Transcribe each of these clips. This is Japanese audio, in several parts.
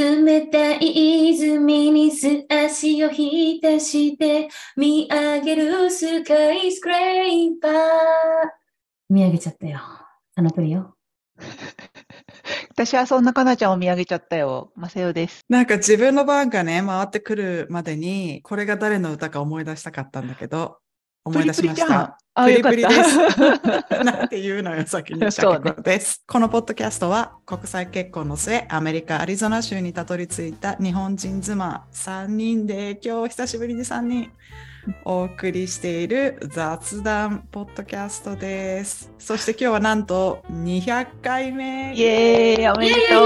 冷たい泉に素足を浸して見上げるスカイスクレーパー。見上げちゃったよ。あのプリよ。私はそんなかなちゃんを見上げちゃったよ。まさよです。なんか自分の番がね、回ってくるまでに、これが誰の歌か思い出したかったんだけど、思い出しましプリプリじゃんた。あプリプリでよすか。なんて言うのよ、先に。です。このポッドキャストは、国際結婚の末、アメリカ・アリゾナ州にたどり着いた日本人妻3人で、今日久しぶりに3人お送りしている雑談ポッドキャストです。そして今日はなんと200回目。イエーイおめでと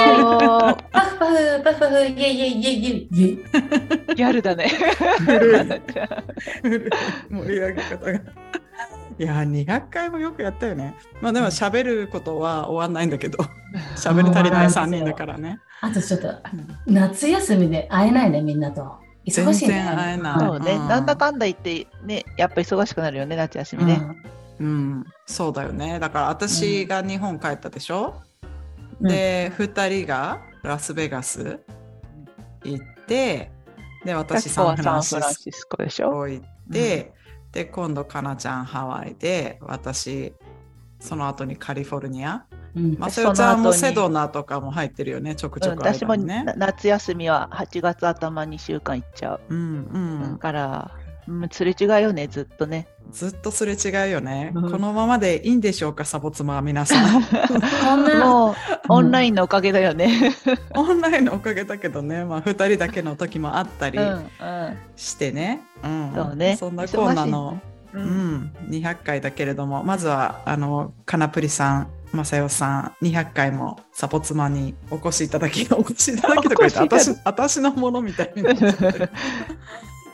パフパフ、パフパフ、イェイイェイイェイイェイイェイ。うギャルだね。盛り上げ方が。いや、200回もよくやったよね。まあでも喋ることは終わんないんだけど、喋り足りない3人だからね。あとちょっと、夏休みで会えないね、みんなと。忙しいね。全然会えないそうね、うんなんだかんだ言ってね、やっぱ忙しくなるよね、夏休みね。うん、そうだよね。だから私が日本帰ったでしょ、うんで、2人がラスベガス行って、で、私サンフランシスシスコでしょ？コ行って、で、今度かなちゃんハワイで、私、その後にカリフォルニア。うんまあ、そよちゃんもセドナとかも入ってるよね、ちょくちうん、ょく間私もにねな。夏休みは8月頭2週間行っちゃう。うんうん。だから、うん、すれ違いよね、ずっとね。ずっとすれ違うよね。うんこのままでいいんでしょうか、サボ妻は皆さん。こんな、もう、オンラインのおかげだよね。オンラインのおかげだけどね、まあ、2人だけの時もあったりうん、うん。してね。うんそうねそんなこんなの、ううんん、200回だけれども、まずは、あの、かなぷりさん、まさよさん、200回もサポ妻にお越しいただき、お越しいただきとか言って、私、私のものみたいになっちゃってる。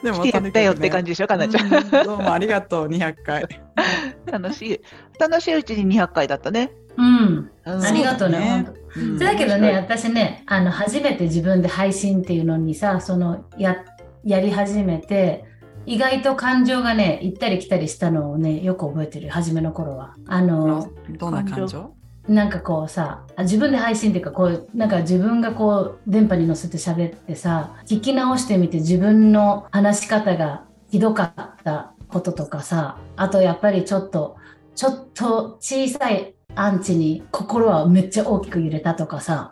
で来てやったよって感じでしょ、かなちゃん。うんどうもありがとう、200回。楽しい。楽しいうちに200回だったね。うん。うんありがとうね、そうだけどね、面私ね、あの、初めて自分で配信っていうのにさ、その、や、やり始めて、意外と感情がね、行ったり来たりしたのをね、よく覚えてる、初めの頃は。あの、どんな感情？なんかこうさ、あ自分で配信っていうか、こう、なんか自分がこう、電波に乗せて喋ってさ、聞き直してみて自分の話し方がひどかったこととかさ、あとやっぱりちょっと、ちょっと小さいアンチに心はめっちゃ大きく揺れたとかさ、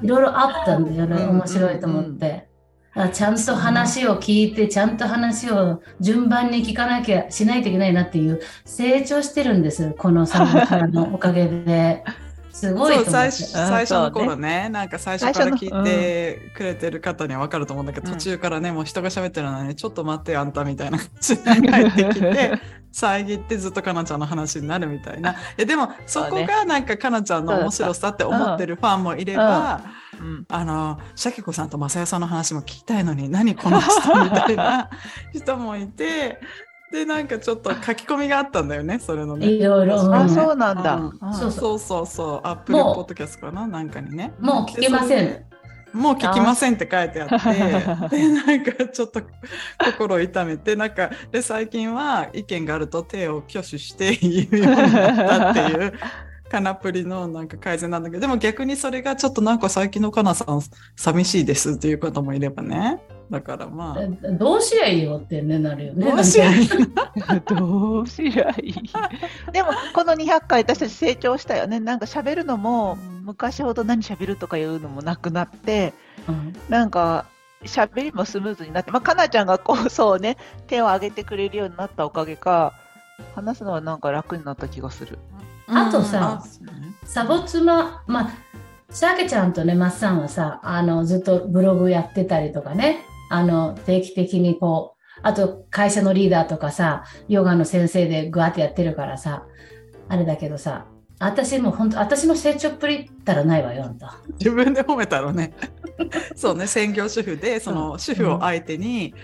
いろいろあったんだよね、うん面白いと思って。あちゃんと話を聞いて、ちゃんと話を順番に聞かなきゃしないといけないなっていう成長してるんです、この3年間のおかげで。すごいとそう。最初最初の頃ね。なんか最初から聞いてくれてる方には分かると思うんだけど、うん。途中からねもう人が喋ってるのにちょっと待ってよあんたみたいな。感じで入ってきて遮ってずっとかなちゃんの話になるみたいな。いやでもそこがなんかかなちゃんの面白さって思ってるファンもいれば、うん。あのシャケ子さんと正代さんの話も聞きたいのに何この人みたいな人もいてでなんかちょっと書き込みがあったんだよねそれのね。いろいろ。あ、うんそうなんだ。そうそうそうそう、アップルもうポッドキャストかななんかにね。もう聞けません。もう聞きませんって書いてあって、で、なんかちょっと心を痛めて、なんか、で、最近は意見があると手を挙手して言うようになったっていう、カナプリのなんか改善なんだけど、でも逆にそれがちょっとなんか最近のカナさん寂しいですっていう方もいればね。だからまあ、どうしりゃいいよってね、なるよね。どうしよなんかうどうしりゃいい？でも、この200回私たち成長したよね。なんか喋るのも、昔ほど何喋るとかいうのもなくなって、うんなんか、喋りもスムーズになって、まあ、かなちゃんがこう、そうね、手を挙げてくれるようになったおかげか、話すのはなんか楽になった気がする。あとさサボ妻、まあ、シャケちゃんとね、マッサンはさ、あの、ずっとブログやってたりとかね、あの、定期的にこう、あと会社のリーダーとかさ、ヨガの先生でグワーってやってるからさ、あれだけどさ、私も本当、私の成長っぷりったらないわよ、あんた。自分で褒めたのね。そうね、専業主婦で、その主婦を相手に、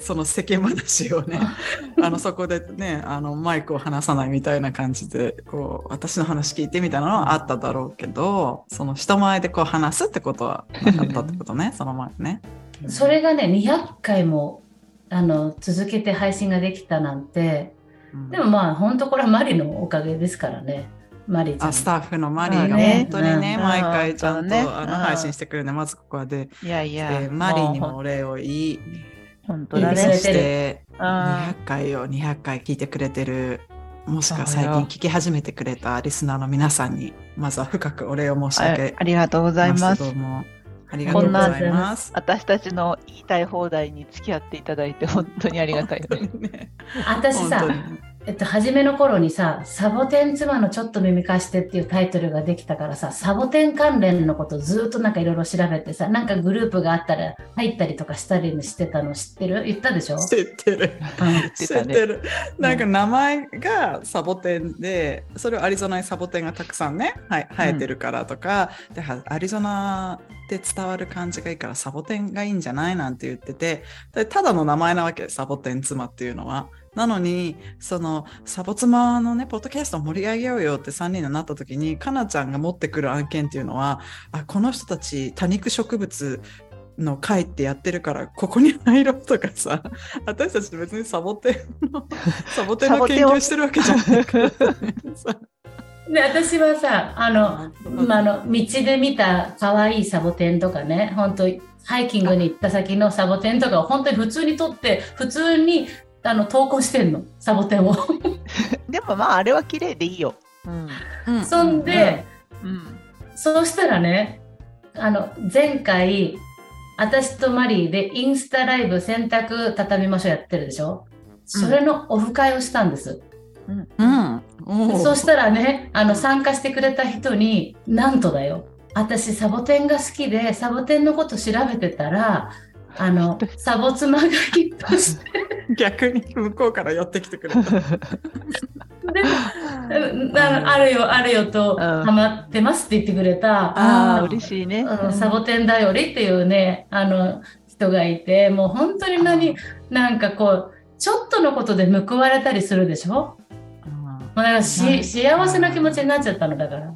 その世間話をね、あの、そこでね、あの、マイクを離さないみたいな感じで、こう、私の話聞いてみたいなのはあっただろうけど、その人前でこう話すってことはなかったってことね、その前ね。それがね、200回も、あの、続けて配信ができたなんて、うんでもまあ、本当これはマリのおかげですからね。マリーちゃん。あスタッフのマリーがね。本当にね、うん。毎回ちゃんと、うんね。あのうん配信してくれるんで、まずここはで、いやいや、えーマリーにもうお礼を言い、本当だね。言ってくれそしてうん200回を200回聞いてくれてる、もしくは最近聞き始めてくれたリスナーの皆さんに、まずは深くお礼を申し上あげありがとうございます。どう。もありがとうございます。私たちの言いたい放題に付き合っていただいて本当にありがたいよね。ね。私さえっと、初めの頃にさ、サボテン妻のちょっと耳貸してっていうタイトルができたからさ、サボテン関連のことずっとなんかいろいろ調べてさ、なんかグループがあったら入ったりとかしたりしてたの知ってる？言ったでしょ、知ってる。うん知ってる。なんか名前がサボテンで、それをアリゾナにサボテンがたくさんね、はい、生えてるからとか、でアリゾナで伝わる感じがいいからサボテンがいいんじゃない？なんて言ってて、でただの名前なわけ、サボテン妻っていうのは。なのに、そのサボ妻のね、ポッドキャストを盛り上げようよって3人になった時に、かなちゃんが持ってくる案件っていうのは、あ、この人たち多肉植物の会ってやってるからここに入ろうとかさ私たち別にサボテンの サボテンの研究してるわけじゃないからさ。で私はさあの、まあ、あの道で見た可愛いサボテンとかね本当ハイキングに行った先のサボテンとかを本当に普通に撮って普通にあの投稿してんの？サボテンを。でもまああれは綺麗でいいよ。うん。うんそんで、うん。そうしたらねあの前回私とマリーでインスタライブ洗濯畳みましょうやってるでしょ？それのオフ会をしたんです。うん。うんおうそしたらね、あの参加してくれた人に、なんとだよ。私サボテンが好きで、サボテンのこと調べてたら、あの、サボ妻がヒットして、逆に向こうから寄ってきてくれた。であのあるよ、あるよと、ん。ハマってますって言ってくれた、ああ、ー嬉しいね。うんサボテンだよりっていうね、あの、人がいて、もう本当に何、なんかこう、ちょっとのことで報われたりするでしょ？もうだからし幸せな気持ちになっちゃったのだから。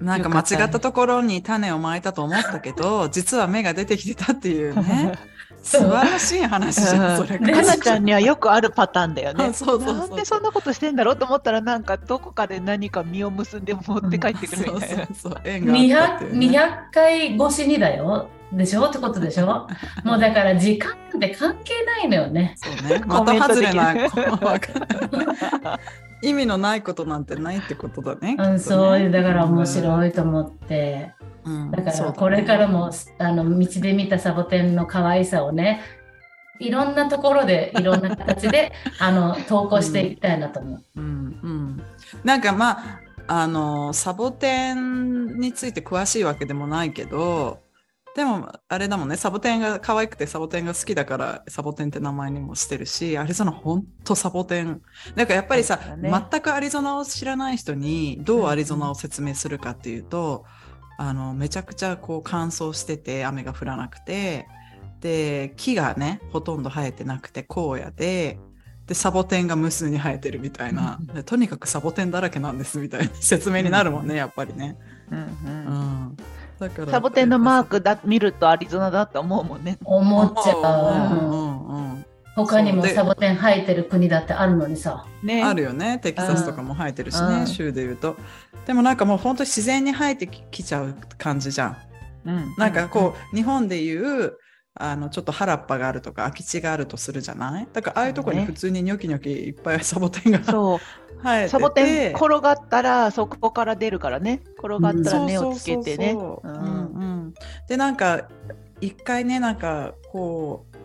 なんか間違ったところに種をまいたと思ったけど実は芽が出てきてたっていうね素そう晴らしい話じゃんそれかなちゃんにはよくあるパターンだよね。あ そうそうそうなんでそんなことしてんだろうと思ったらなんかどこかで何か実を結んで持って帰ってくるみたいな。そうそうそう縁があったってい 200, うね200回越しにだよ。でしょ？ってことでしょ？もうだから時間って関係ないのよね。そうね。コまた外れな、い意味のないことなんてないってことだね。うん、ねそういう、だから面白いと思って。うんだかそうね。らこれからも、あの、道で見たサボテンの可愛さをね、いろんなところで、いろんな形で、あの、投稿していきたいなと思う。うん。うん、なんかまああのサボテンについて詳しいわけでもないけどでもあれだもんねサボテンが可愛くてサボテンが好きだからサボテンって名前にもしてるしアリゾナほんとサボテン。なんかやっぱりさ、ね。全くアリゾナを知らない人にどうアリゾナを説明するかっていうと、あのめちゃくちゃこう乾燥してて雨が降らなくて。で木がねほとんど生えてなくて荒野で。でサボテンが無数に生えてるみたいな、でとにかくサボテンだらけなんですみたいな 説明になるもんね、やっぱりね。うんううん。ん、だからサボテンのマークだ見るとアリゾナだって思うもんね。思っちゃう。う。んうんうんうん他にもそうでサボテン生えてる国だってあるのにさ。ね。あるよねテキサスとかも生えてるしね、うん州でいうとでもなんかもう本当に自然に生えてききちゃう感じじゃんうん。なんかこう、日本でいうあのちょっと原っぱがあるとか空き地があるとするじゃない？だからああいうところに普通にニョキニョキいっぱい サボテンがそう。生えててサボテン転がったらそこから出るからね。転がったら根をつけてね。でなんか一回ねなんかこう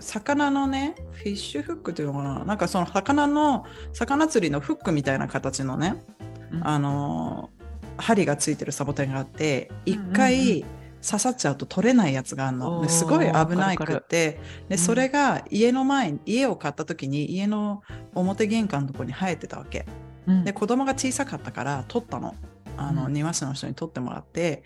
魚のねフィッシュフックっていうのかな？なんかその魚の魚釣りのフックみたいな形のね、うん。あの針がついてるサボテンがあって一回刺さっちゃうと取れないやつがあるの、すごい危ないくって。でうん。それが家の前に家を買った時に家の表玄関のとこに生えてたわけ。うん。で子供が小さかったから取ったの。あの、うん。庭師の人に取ってもらって。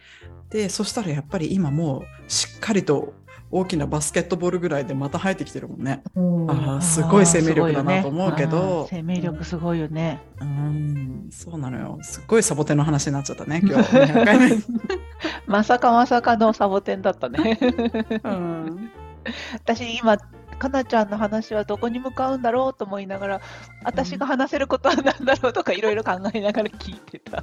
でそしたらやっぱり今もうしっかりと大きなバスケットボールぐらいでまた生えてきてるもんね。うん。あーすごい生命力だなと思うけど、生命力すごいよね。うん。そうなのよ。すっごいサボテンの話になっちゃったね 今日200回目、まさかまさかのサボテンだったね。うん。私今かなちゃんの話はどこに向かうんだろうと思いながら、私が話せることは何だろうとかいろいろ考えながら聞いてた。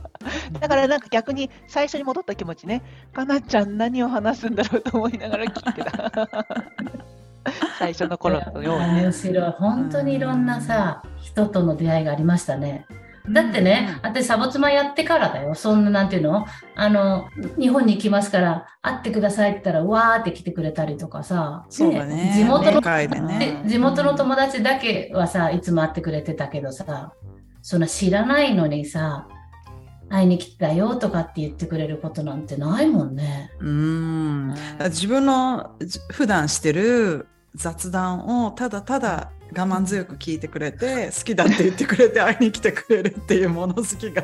だからなんか逆に最初に戻った気持ちね、かなちゃん何を話すんだろうと思いながら聞いてた。最初の頃のようにね。面白い。本当にいろんなさ、人との出会いがありましたね。だってね、私、サボ妻やってからだよ。そんな、なんていうの？あの、日本に行きますから、会ってくださいって言ったら、わーって来てくれたりとかさ。そうだね。地元の、でね、地元の友達だけはさ、いつも会ってくれてたけどさ、そんな知らないのにさ、会いに来たよとかって言ってくれることなんてないもんね。うん。自分の普段してる雑談をただただ我慢強く聞いてくれて好きだって言ってくれて会いに来てくれるっていう物好きが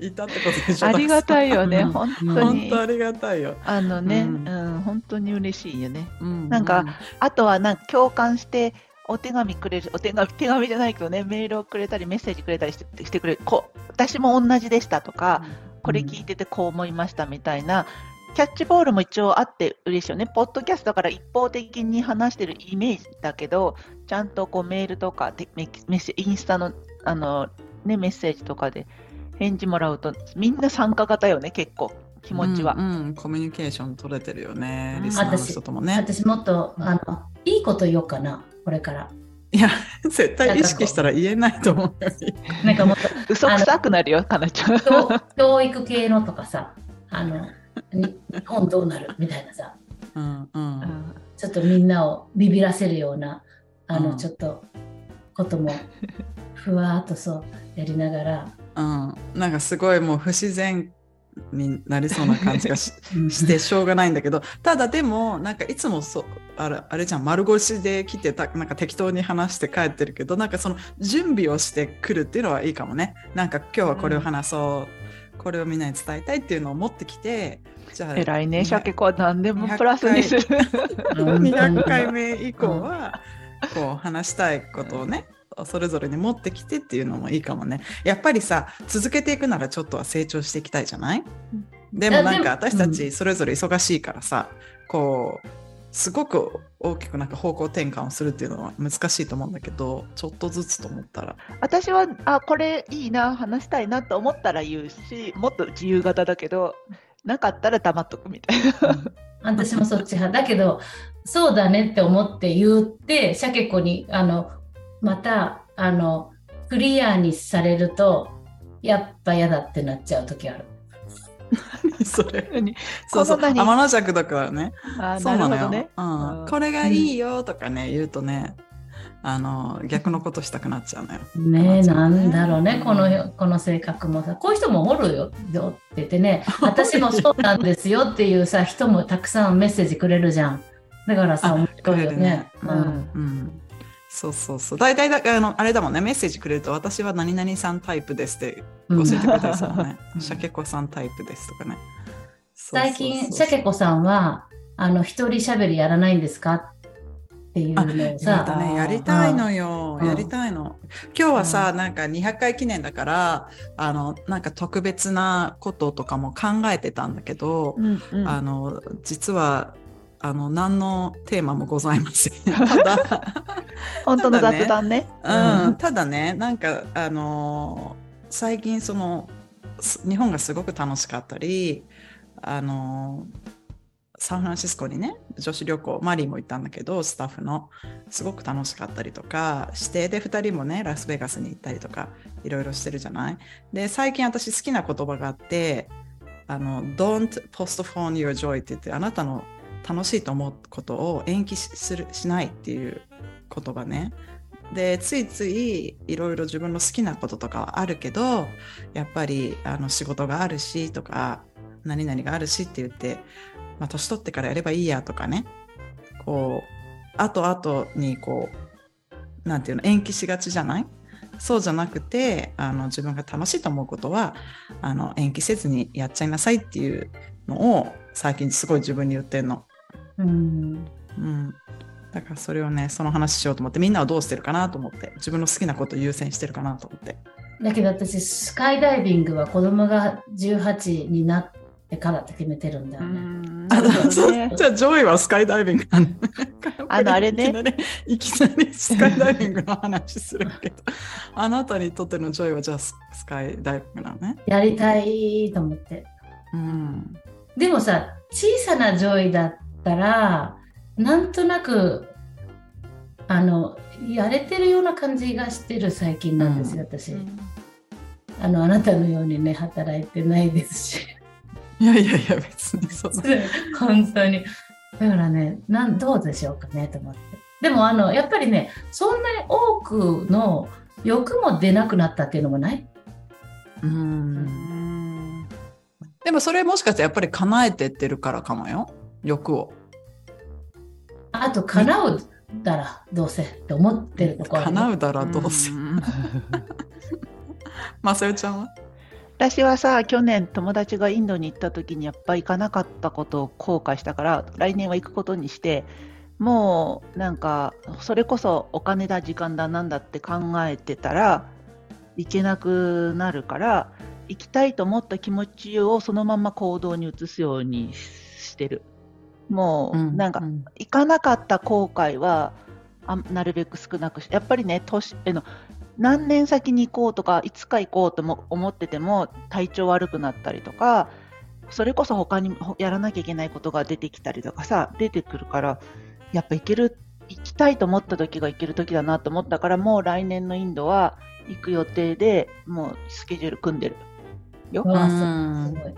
いたってことでしょありがたいよね、本当に。本当ありがたいよ。あのね、うん、うん、本当に嬉しいよね。うん、なんか、あとはなんか共感して、お手紙くれる、お手紙、手紙じゃないけどね、メールをくれたり、メッセージくれたりしてしてくれる、こう、私も同じでしたとか、これ聞いててこう思いましたみたいな、キャッチボールも一応あって嬉しいよね。ポッドキャストだから一方的に話してるイメージだけど、ちゃんとこうメールとかメッセインスタのあの、ね、メッセージとかで返事もらうと、みんな参加型よね、結構。気持ちは、うん、うん、コミュニケーション取れてるよね、リスナーの人ともね。私もっとあのいいこと言おうかな、これから。いや、絶対意識したら言えないと思う。なんかもっと嘘くさくなるよ、かなちゃん。教育系のとかさ、あの日本どうなるみたいなさ、うんうん、ちょっとみんなをビビらせるような、あの、うん、ちょっとことも ふわっとそうやりながら。うん、なんかすごいもう不自然になりそうな感じがし してしょうがないんだけどただでもなんかいつもそうあれあれじゃん丸腰で来てたなんか適当に話して帰ってるけどなんかその準備をしてくるっていうのはいいかもね。なんか今日はこれを話そう、うん、これをみんなに伝えたいっていうのを持ってきてじゃあ偉いねシャケ子。は何でもプラスにする。200回。目以降はこう話したいことをねそれぞれに持ってきてっていうのもいいかもね。やっぱりさ、続けていくならちょっとは成長していきたいじゃない、うん、でもなんか私たちそれぞれ忙しいからさ、うん、こう、すごく大きくなんか方向転換をするっていうのは難しいと思うんだけど、ちょっとずつと思ったら。私は、あ、これいいな、話したいなと思ったら言うし、もっと自由型だけど、なかったら黙っとくみたいな。うん私もそっち派。だけど、そうだねって思って言って、シャケ子に、あの、またあのクリアにされるとやっぱ嫌だってなっちゃう時ある。それ。そうそう。天の弱だからね。そうなのよ、ね。うん。これがいいよとかね、言うとねあの逆のことしたくなっちゃうのよ。ねえなんだろうね、このこの性格もさ。こういう人もおるよよって言ってね。私もそうなんですよっていうさ人もたくさんメッセージくれるじゃん。だからさ面白いよね。ねうん、うんそうそうそう。大体だあのあれだもんね、メッセージくれると、私は何々さんタイプですって教えてくれたりするも んね。シャケ子さんタイプですとかね。最近、シャケ子さんは、あの、一人喋りやらないんですかっていうのをさ。ね、やりたいのよ。やりたいの。今日はさ、なんか200回記念だから、あの、なんか特別なこととかも考えてたんだけど、うんうん、あの、実は、あの何のテーマもございません。ただ本当の雑談ね。うん、ただね、なんかあのー、最近その日本がすごく楽しかったり、あのー、サンフランシスコにね女子旅行マリーも行ったんだけどスタッフのすごく楽しかったりとか指定で2人もねラスベガスに行ったりとかいろいろしてるじゃない？で最近私好きな言葉があってあの Don't postpone your joy って言ってあなたの楽しいと思うことを延期するしないっていう言葉ね。でついついいろいろ自分の好きなこととかはあるけどやっぱりあの仕事があるしとか何々があるしって言って、まあ、年取ってからやればいいやとかねこう後々にこうなんていうの延期しがちじゃない？そうじゃなくてあの自分が楽しいと思うことはあの延期せずにやっちゃいなさいっていうのを最近すごい自分に言ってんの。うん、うん、だからそれをねその話しようと思ってみんなはどうしてるかなと思って自分の好きなことを優先してるかなと思ってだけど私スカイダイビングは子供が18になってからって決めてるんだよね。ねじゃあ、 joy はスカイダイビングなのあのあれねいきなり、スカイダイビングの話するけど、あなたにとっての joy はじゃあススカイダイビングなのね。やりたいと思って。うん。でもさ、小さな joy だったら、なんとなく、あの、やれてるような感じがしてる最近なんですよ、私。あの、あなたのようにね、働いてないですし。いやいやいや、別にそんな。本当に。だからね、なんどうでしょうかねと思って。でも、あの、やっぱりね、そんなに多くの欲も出なくなったっていうのもない？う。うんんでもそれもしかしてやっぱり叶えてってるからかもよ。欲を。あと、叶うだらどうせって思ってるところあるね叶うだらどうせ。ん まさよちゃんは？私はさ去年友達がインドに行った時にやっぱ行かなかったことを後悔したから来年は行くことにしてもうなんかそれこそお金だ時間だなんだって考えてたら行けなくなるから行きたいと思った気持ちをそのまま行動に移すようにしてるもうなんかうん行かなかった後悔はあなるべく少なくしやっぱりね年えの何年先に行こうとかいつか行こうとも思ってても体調悪くなったりとかそれこそ他にほやらなきゃいけないことが出てきたりとかさ出てくるからやっぱ行ける行きたいと思った時が行ける時だなと思ったからもう来年のインドは行く予定でもうスケジュール組んでるよ。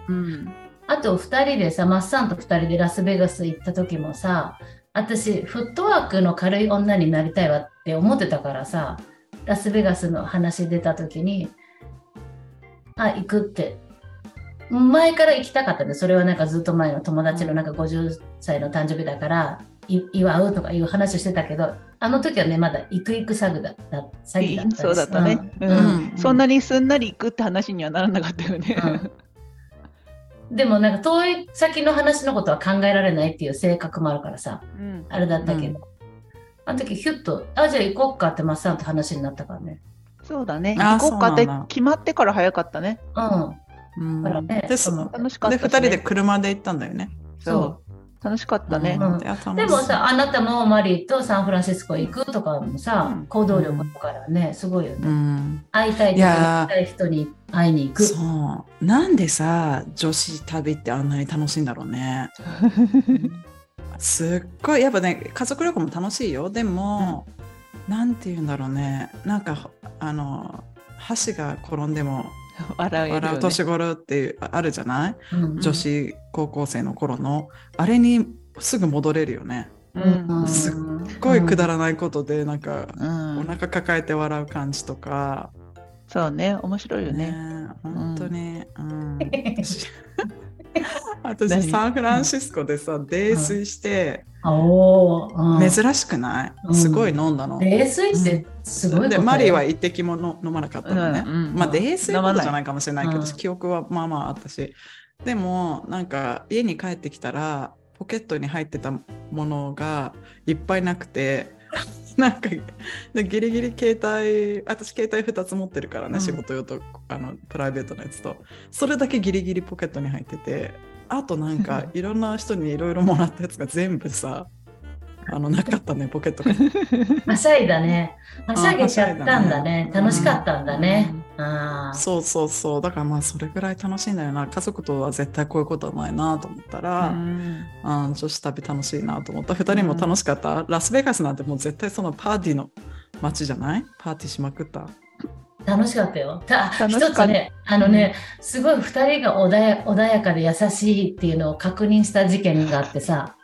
うんあと2人でさ、マッサンと2人でラスベガス行った時もさ、私、フットワークの軽い女になりたいわって思ってたからさ、ラスベガスの話出た時に、あ、行くって。前から行きたかったんで、それはなんかずっと前の友達のなんか50歳の誕生日だから、い祝うとかいう話をしてたけど、あの時はね、まだ行く行く詐欺だった。詐欺だったそうだったね、ううんんうんそんなにすんなり行くって話にはならなかったよね。うんでもなんか遠い先の話のことは考えられないっていう性格もあるからさ、うんあれだったけど、あの時ヒュッと、あ、じゃあ行こっかってマッサンと話になったからね。そうだね。あ行こうかって決まってから早かったね。うん。うんだからねで、そのそ楽しかったね、二人で車で行ったんだよね。そ楽しかったね。うんでもさ、あなたもマリーとサンフランシスコ行くとかもさ、うん行動力だからね、すごいよね。うん。会いたいといたい人に会いに行く。そう。なんでさ、女子旅ってあんなに楽しいんだろうね。すっごい、やっぱね、家族旅行も楽しいよ。でも、なんて言うんだろうね。なんか、あの、箸が転んでも 笑えるよ、ね。笑う年頃ってあるじゃない、うん女子高校生の頃の。あれにすぐ戻れるよね。うん。すっすっごいくだらないことで、なんか、うんお腹抱えて笑う感じとか。そうね、面白いよね。ね本当に。うん何 私、サンフランシスコでさ、泥酔して、うん。珍しくない、うん。すごい飲んだの。泥酔ってすごいことで、よマリーは一滴もの飲まなかったのね。まあ、泥酔ほどじゃないかもしれないけど、うん。記憶はまあまああったし。でも、なんか、家に帰ってきたら、ポケットに入ってたものがいっぱいなくて、なんか、でギリギリ携帯、私携帯2つ持ってるからね、うん仕事用とあのプライベートのやつと。それだけギリギリポケットに入ってて、あとなんか、いろんな人にいろいろもらったやつが全部さ、あの、なかったね、ポケットが。はしゃいだね。はしゃげちゃったんだね。うん楽しかったんだね。ああ。そうそうそう。だからまあそれぐらい楽しいんだよな。家族とは絶対こういうことはないなと思ったうら、んうん、女子旅楽しいなと思った。二人も楽しかった。ラスベガスなんてもう絶対そのパーティーの街じゃない？パーティーしまくった？楽しかったよ。た楽しかった一つね、あのね、すごい二人が穏や穏やかで優しいっていうのを確認した事件があってさ、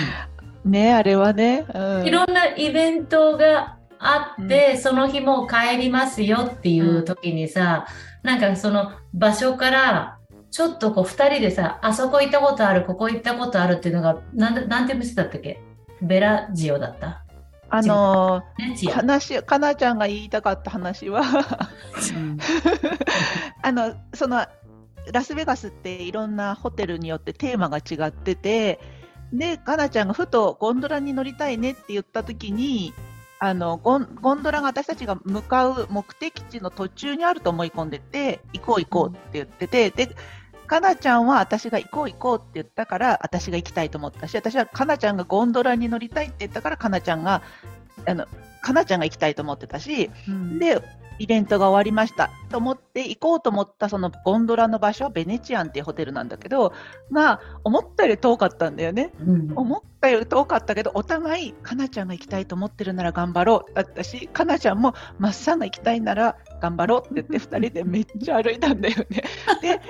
ねあれはね。うん。いろんなイベントがあって、その日もう帰りますよっていう時にさ、なんかその場所から、ちょっとこう二人でさ、あそこ行ったことある、ここ行ったことあるっていうのが、なんでなんて店だったっけ？ベラジオだった？あのね、チア。話、かなちゃんが言いたかった話は、うん。あの、その、ラスベガスっていろんなホテルによってテーマが違ってて、で、かなちゃんがふとゴンドラに乗りたいねって言った時に、あのゴンゴンドラが私たちが向かう目的地の途中にあると思い込んでて、行こう行こうって言ってて、で、かなちゃんは私が行こう行こうって言ったから私が行きたいと思ったし私はかなちゃんがゴンドラに乗りたいって言ったからかなちゃんがあのかなちゃんが行きたいと思ってたしうん。でイベントが終わりました。と思って行こうと思ったそのゴンドラの場所ベネチアンっていうホテルなんだけどが思ったより遠かったんだよね。うん。思ったより遠かったけどお互いかなちゃんが行きたいと思ってるなら頑張ろう。だったしかなちゃんもマッサンが行きたいなら頑張ろうって言って 2人でめっちゃ歩いたんだよね。で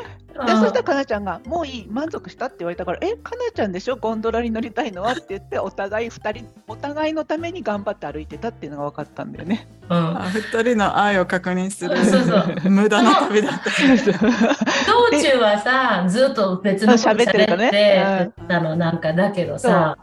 でそしたらかなちゃんがもういい満足した？って言われたからえかなちゃんでしょ？ゴンドラに乗りたいの？はって言ってお互い2人お互いのために頑張って歩いてたっていうのが分かったんだよね。うん。あ二人の愛を確認するそうそう 無駄な旅だった。道中はさずっと別のこと喋ってたのなんかだけどさ、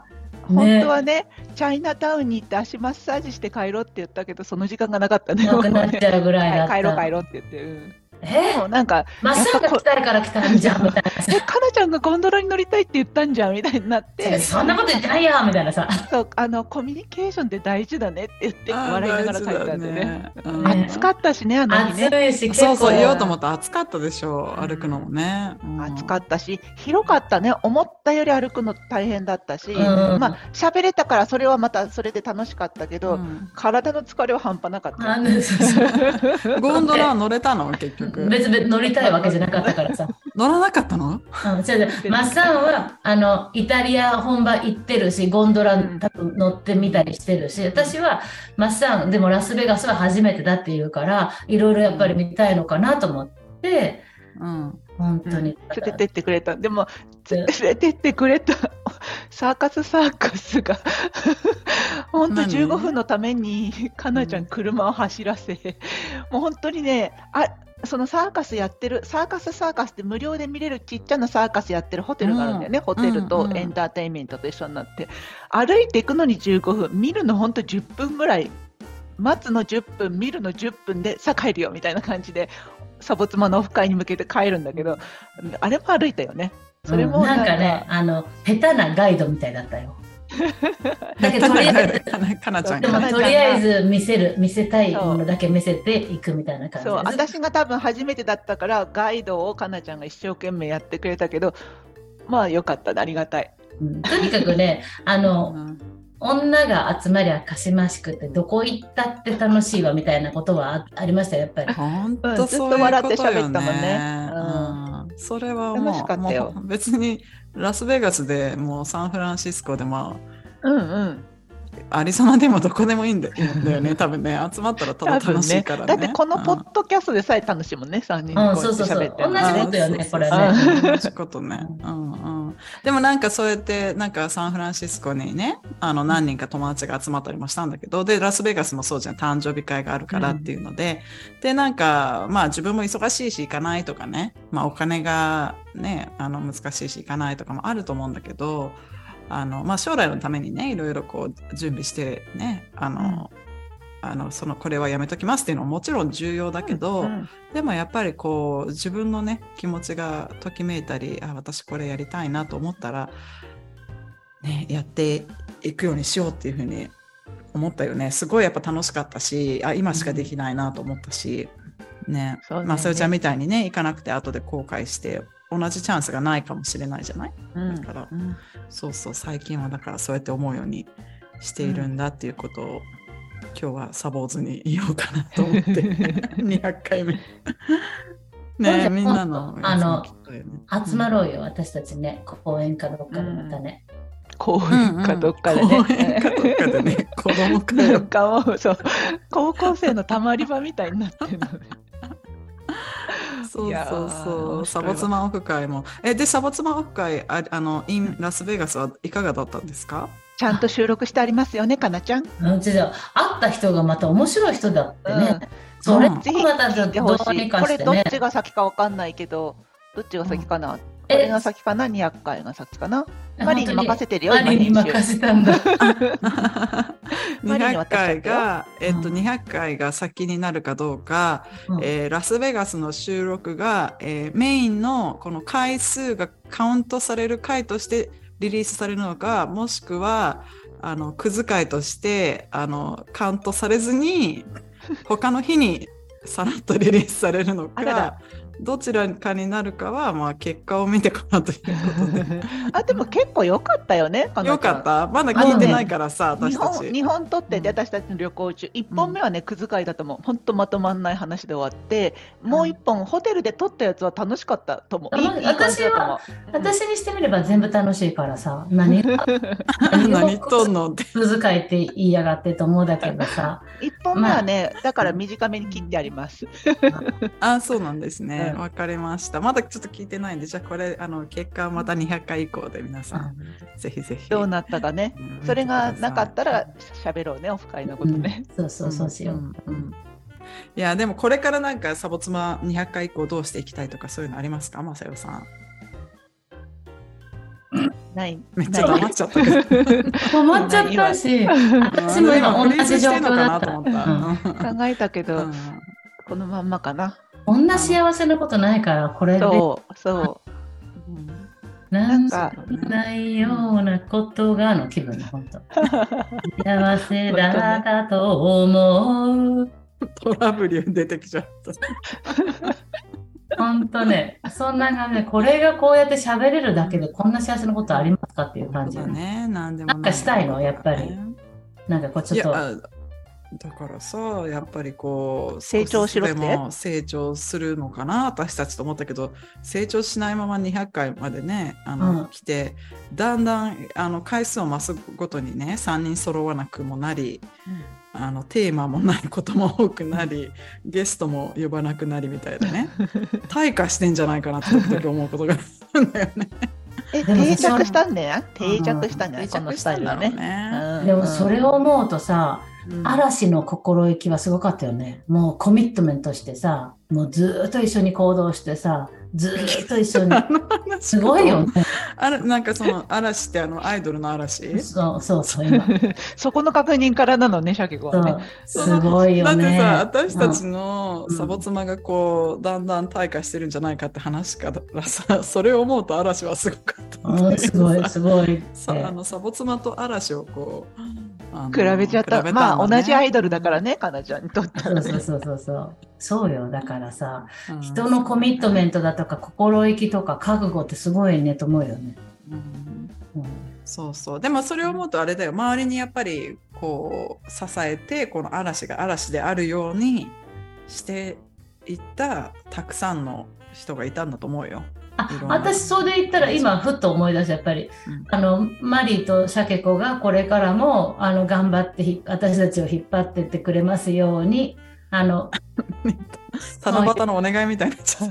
本当はねチャイナタウンに行って足マッサージして帰ろうって言ったけどその時間がなかったね。なくなっちゃうぐらいだった。はい帰ろう帰ろうって言って、うん、え？もうなんかマッサージが来たいから来たんじゃんみたいな えかなちゃんがゴンドラに乗りたいって言ったんじゃんみたいになってさ。そんなこと言ってないやみたいなさ。そうあのコミュニケーションって大事だねって言って笑いながら帰ったんでね。暑かったしね、あの日ね。暑いし、結構そうそう言おうと思った暑かったでしょう歩くのもね。暑かっったし、広かったね。思ったより歩くの大変だったし、うんまあ、喋れたからそれはまたそれで楽しかったけど、体の疲れは半端なかった ゴンドラは乗れたの？結局。別々乗りたいわけじゃなかったからさ。乗らなかったの？うん、違う違う。マッサンはあのイタリア本場行ってるしゴンドラうん。多分乗ってみたりしてるし私はマッサンでもラスベガスは初めてだっていうからいろいろやっぱり見たいのかなと思ってうん。本当に、連れてってくれた。でも、うん。連れてってくれた。サーカスサーカスが、本当何？15分のために、かなちゃん。車を走らせ、もう本当にね、あそのサーカスやってる、サーカスサーカスって無料で見れるちっちゃなサーカスやってるホテルがあるんだよね、ホテルうんうんとエンターテインメントと一緒になって、歩いていくのに15分、見るの本当10分ぐらい、待つの10分、見るの10分で、さあ帰るよみたいな感じで、サボ妻のオフ会に向けて帰るんだけど、あれも歩いたよね。それもうん。なんかねあの下手なガイドみたいだったよ。だけどとりあえずかなかなちゃんで。とりあえず見せる見せたいものだけ見せていくみたいな感じそうです。私が多分初めてだったからガイドをかなちゃんが一生懸命やってくれたけどまあよかったねありがたいうんとにかくねあのうん女が集まりゃかしましくてどこ行ったって楽しいわみたいなことはあありましたよやっぱり。本うん当そういうことよね。ずっと笑って喋ったもんねうんそれはも楽しかうったよもう別にラスベガスでもうサンフランシスコでまあうんうん。アリゾナでもどこでもいいんだよね。多分ね。集まったらただ楽しいからね。だってこのポうん。ッドキャストでさえ楽しいもんね。3人うんこうやってそうそうそう。喋って。同じねことよねそうそうこれね同じことね。うんうん。でもなんかそうやってなんかサンフランシスコにね、あの何人か友達が集まったりもしたんだけど、でラスベガスもそうじゃん。誕生日会があるからっていうので、でなんかまあ自分も忙しいし行かないとかね、まあお金がねあの難しいし行かないとかもあると思うんだけど。あのまあ、将来のためにねいろいろこう準備してねあの、あのそのこれはやめときますっていうのはもちろん重要だけど、うんでもやっぱりこう自分のね気持ちがときめいたりあ私これやりたいなと思ったら、ね、やっていくようにしようっていうふうに思ったよね。すごいやっぱ楽しかったしあ今しかできないなと思ったし、ね。ね。まあそれちゃんみたいにね行かなくて後で後悔して同じチャンスがないかもしれないじゃない？うん。だからうん。そうそう最近はだからそうやって思うようにしているんだっていうことを、今日はサボーズに言おうかなと思って 200回目。ねえみんなのあの集まろうよ、私たちね。公園かどっかでまたね。公園かどっかでね、公園かどっかでね。子供かよなんか。もうそう。高校生のたまり場みたいになってるのねそうそうそうサボツマオフ会もえでサボツマオフ会ああの in ラスベガスはいかがだったんですか？ちゃんと収録してありますよねかなちゃん？うんちょ会った人がまた面白い人だってね。うんそれうんぜひまたど。うにかこれどっしてね。ちが先かわかんないけど、どっちが先かな？こえれが先かな、200回が先かな？マリーに任せてるよ、マリーに任せたんだ。マリーに200渡しちゃ回が、えっと、うん。200回が先になるかどうか、うん。えーラスベガスの収録が、えーメインのこの回数がカウントされる回としてリリースされるのかもしくはあのくず回としてあのカウントされずに 他の日にさらっとリリースされるのかどちらかになるかはまあ結果を見てからということで。あでも結構良かったよね、よかった？まだ聞いてないからさ、日私たち本日本撮ってでうん私たちの旅行中、1本目はね、くずかいだと思う、本当まとまんない話で終わって、もう1本、ホテルで撮ったやつは楽しかったと思う。いい楽いい感じだと思う。私にしてみれば全部楽しいからさ、何が何とんのって。気遣いって言いやがってと思うだけどさ、1本目はね、だから短めに切ってあります。あそうなんですね。うん。わかりました。まだちょっと聞いてないんでじゃあこれあの結果はまた200回以降で皆さん、ぜひぜひ。どうなったかね。うん。それがなかったら喋ろうね、オフ会のことね。そうそうそうしよう。んうん。いやでもこれからなんかサボ妻200回以降どうしていきたいとかそういうのありますか？まさよさんない。めっちゃ黙っちゃったけど止まっちゃったし、私も今同じ状況だった。考えたけど、うんこのまんまかな。こんな幸せなことないから、これでそう、そう。なんかないようなことがの気分の本当。幸せだと思う。トラブル出てきちゃった。本当ね、そんな感じで、これがこうやって喋れるだけでこんな幸せなことありますかっていう感じだ。ね、なんでもなんかしたいの？やっぱり。なんかこうちょっと。だからさやっぱりこう成長しろって？少でも成長するのかな？私たちと思ったけど成長しないまま200回までねあの、うん。来てだんだんあの回数を増すごとにね3人揃わなくもなりあのテーマもないことも多くなり ゲストも呼ばなくなりみたいなね退化してんじゃないかなって時々思うことがあるんだよね。え、でも定着したんね定着したんじゃないこの定着スタイルはね。ね。うんでもそれを思うとさ、うん嵐の心意気はすごかったよね。もうコミットメントしてさ、もうずーっと一緒に行動してさ、ずーっと一緒に。すごいよね。あれなんかその嵐ってあのアイドルの嵐？そうそうそう、今。そこの確認からなのね、シャケ子そはね。うすごいよね。だってさ私たちのうんサボ妻がこうだんだん退化してるんじゃないかって話からさそれを思うと嵐はすごかったすごい、さすごい。さあのサボ妻と嵐をこう比べちゃった。まあ、同じアイドルだからね、かなちゃんにとって。そうそうそうそうそう。よ。だからさ、うん人のコミットメントだとか、心意気とか、覚悟ってすごいねと思うよね。うんうんそうそうでもそれを思うとあれだよ周りにやっぱりこう支えてこの嵐が嵐であるようにしていったたくさんの人がいたんだと思うよ。あ私それで言ったら今ふっと思い出したやっぱり、うんあのマリーとシャケ子がこれからもあの頑張ってひ私たちを引っ張ってってくれますようにあの 七夕のお願いみたいにな。っちゃっ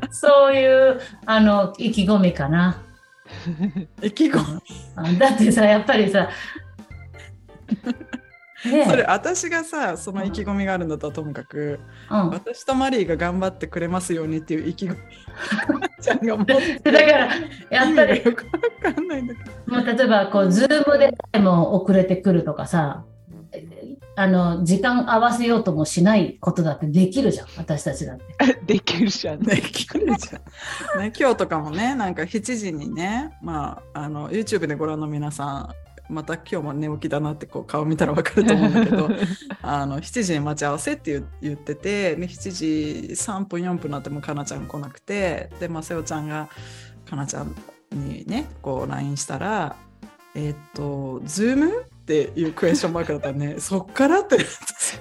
た。そういうあの意気込みかな。意気込み？あだってさやっぱりさねそれ私がさその意気込みがあるんだったらともかく、うん、私とマリーが頑張ってくれますようにっていう意気込み。ちゃんが持って。だからやっぱりよくわかんないんだけど。もう例えばこう、ズームでも遅れてくるとかさ、あの時間合わせようともしないことだってできるじゃん、私たちだって。できるじゃん。できるじゃん、ね、今日とかもねなんか7時にねまああの YouTube でご覧の皆さんまた今日も寝起きだなってこう顔見たらわかると思うんだけど あの7時に待ち合わせって言言ってて、ね、7時3分4分になってもかなちゃん来なくてでまさよちゃんがかなちゃんにねこう LINE したら「えーっと Zoom?」っていうクエスチョンマークだったらね。そっからって。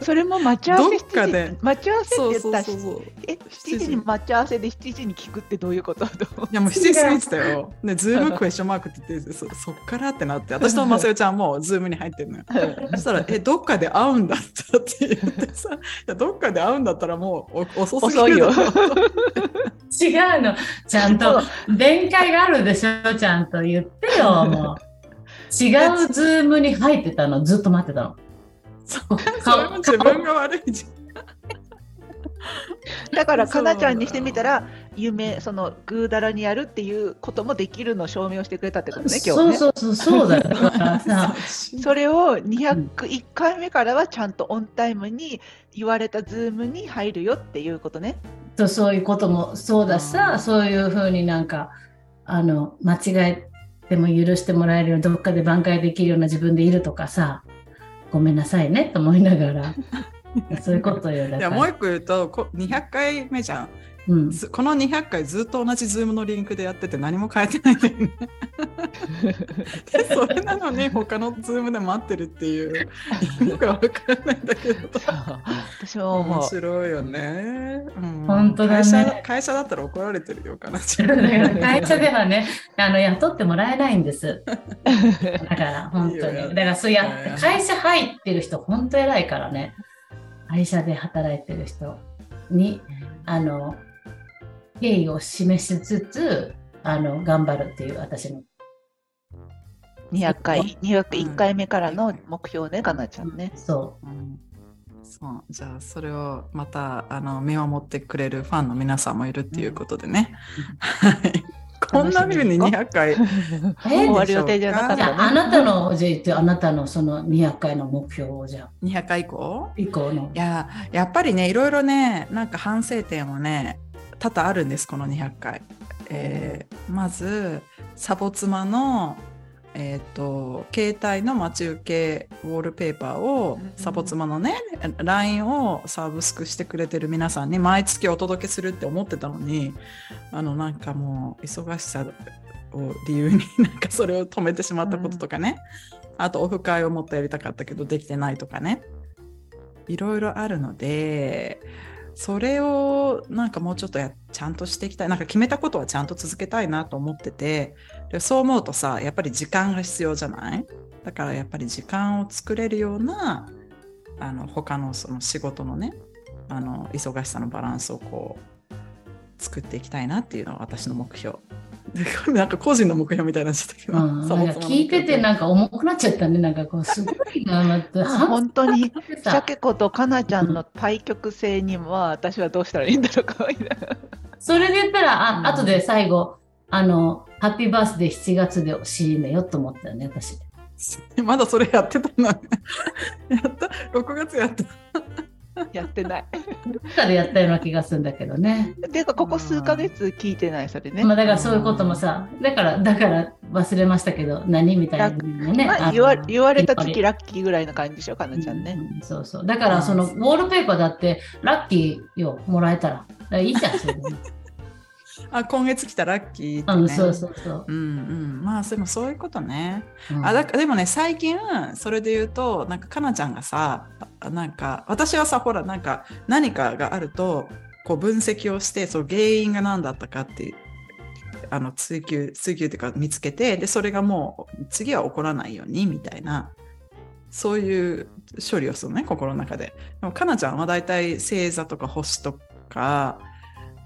それも待ち合わせどっかで。7時待ち合わせそうそうって言ったしそうそうえ、7時に待ち合わせで7時に聞くってどういうこと？いやもう7時過ぎてたよ。ね、ズームクエスチョンマークって言ってそそっからってなって私とまさよちゃんもズームに入ってるのよ。そしたら「えどっかで会うんだった」って言ってさ「いやどっかで会うんだったらもうお遅すぎるだろ遅い違うの、ちゃんと弁解があるでしょ、ちゃんと言ってよ、もう。違うズームに入ってたの、ずっと待ってたの。そそれも自分が悪いじ だから、そうかなちゃんにしてみたら、夢、その、ぐうだらにやるっていうこともできるのを証明をしてくれたってことね、今日ね。そうそうそう、そうだよ。それを201回目からはちゃんとオンタイムに言われたズームに入るよっていうことね。とそういうこともそうだしさ、うんそういうふうになんか、あの、間違えても許してもらえるように、どっかで挽回できるような自分でいるとかさ、ごめんなさいねと思いながら。そういうことよ。だからいやもう一個言うとこ200回目じゃん。うん、ずこの200回ずっと同じズームのリンクでやってて何も変えてないんだよね。で それなのに他のズームで待ってるっていうよくわからないんだけど。私面う。白いよね。うん本当だね会社会社だったら怒られてるよかな。会社ではね、あの雇ってもらえないんです。だから本当に。だからそうやいや会社入ってる人、本当偉いからね。会社で働いてる人に、あの、敬意を示しつつ、あの、頑張るっていう私の。200回、201回目からの目標ね、かなちゃんね。そうんそうじゃあそれをまたあの見守ってくれるファンの皆さんもいるっていうことでね。はいこんな風に200回う。終わる予定じゃなか？ったね。あなたの、じゃあ言って、あなたのその200回の目標を、じゃあ、200回以降？以降のい。ややっぱりねいろいろねなんか反省点はね多々あるんですこの200回。えーまずサボ妻のえー、と携帯の待ち受けウォールペーパーをうんサボ妻のね LINE をサーブスクしてくれてる皆さんに毎月お届けするって思ってたのにあのなんかもう忙しさを理由になんかそれを止めてしまったこととかね、あとオフ会をもっとやりたかったけどできてないとかね。いろいろあるのでそれをなんかもうちょっとやちゃんとしていきたい。なんか決めたことはちゃんと続けたいなと思ってて。でそう思うとさやっぱり時間が必要じゃない？だからやっぱり時間を作れるようなあの他のその仕事のねあの忙しさのバランスをこう作っていきたいなっていうのが私の目標。なんか個人の目標みたいになっちゃったけど、うん、聞いてて目なんか重くなっちゃったね。なんかこう、すごいな、また。本当に、シさャケ子とかなちゃんの対極性には私はどうしたらいいんだろうか。それで言ったら、あ、うん後で最後、あの、ハッピーバースデー7月で締めようと思ったよね、私。標まだそれやってたんだね。やった6月やった。やってない。どっかでやったような気がするんだけどね。ていうか、ここ数ヶ月聞いてない、それね。まあだからそういうこともさ、だから、だから忘れましたけど、何みたいなのね。まあ、の言わ言われた月ラッキーぐらいの感じでしょ、かなちゃんね。うんそうそう。だから、その、ウォールペーパーだって、ラッキーよ、もらえたら。らいいじゃん、それであ今月来たラッキーって、ね。うん、そうそうそう。うんうん、まあでもそういうことね。うんあだでもね最近それで言うとなんかかなちゃんがさあなんか私はさほらなんか何かがあるとこう分析をしてそう原因が何だったかってあの追求追求っていうか見つけてでそれがもう次は起こらないようにみたいなそういう処理をするのね心の中で。でもかなちゃんは大体星座とか星とか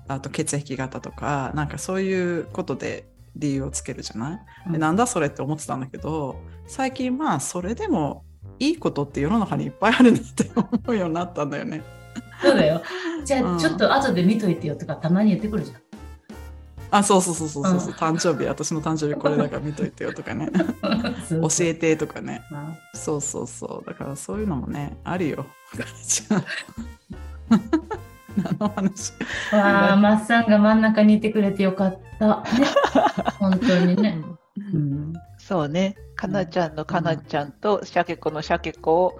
あと血液型とかなんかそういうことで理由をつけるじゃない？でなんだそれって思ってたんだけど最近まあそれでもいいことって世の中にいっぱいあるなって思うようになったんだよね。そうだよ。じゃあ、うん。ちょっと後で見といてよとか、たまに言ってくるじゃん。あそうそうそうそうそう、う。ん。誕生日私の誕生日これだから見といてよとかね。教えてとかね。まそうそうそう。だからそういうのもねあるよ。何の話？あわあ、マッサンが真ん中にいてくれてよかった。ね、本当にね。うん、そうね。かなちゃんのかなちゃんと、シャケ子のシャケ子を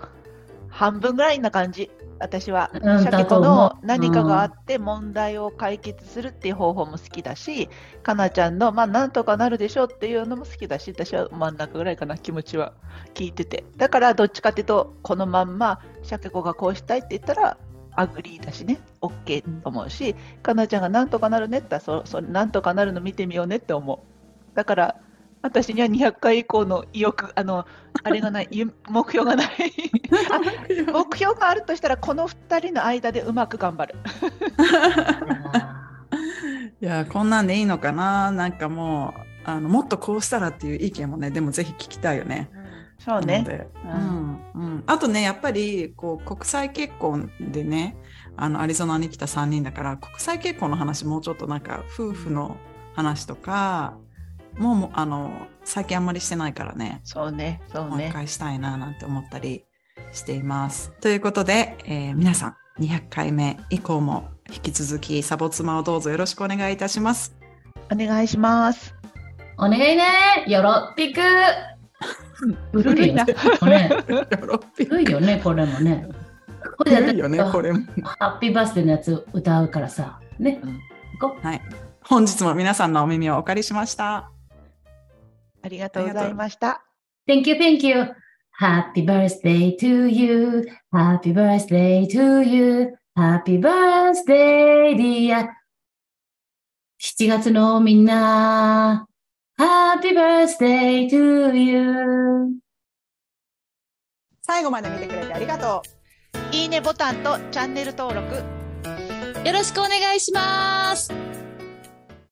半分ぐらいな感じ。私は、シうんャケ子の何かがあって問題を解決するっていう方法も好きだし、かなちゃんの、まあ、なんとかなるでしょうっていうのも好きだし、私は真ん中ぐらいかな、気持ちは聞いてて。だから、どっちかっていうと、このまんま、シャケ子がこうしたいって言ったら、agree だしね、OK と思うし、かなちゃんがなんとかなるねって言ったらそ、そなんとかなるの見てみようねって思う。だから、私には200回以降の意欲、あの、あれがない、ゆ目標がない。あ目標があるとしたら、この2人の間でうまく頑張る。いやこんなんでいいのかななんかもうあのもっとこうしたらっていう意見もねでもぜひ聞きたいよね。そうね。ううんんうん、あとねやっぱりこう国際結婚でねあのアリゾナに来た3人だから国際結婚の話もうちょっとなんか夫婦の話とかもうもうあの最近あんまりしてないからねそうね。そうもう一ね。回したいななんて思ったりしています。ということで、えー皆さん200回目以降も引き続きサボ妻をどうぞよろしくお願いいたします。お願いします。お願いね。よろっぴく。古いな。古いよね、これもね。古いよね、これも。ハッピーバースデーのやつ歌うからさ。ね。はい。本日も皆さんのお耳をお借りしました。ありがとうございました。Thank you, thank you. Happy birthday to you. Happy birthday to you. Happy birthday, dear. 7月のみんな。Happy birthday to you. 最後まで見てくれてありがとう。いいねボタンとチャンネル登録よろしくお願いします。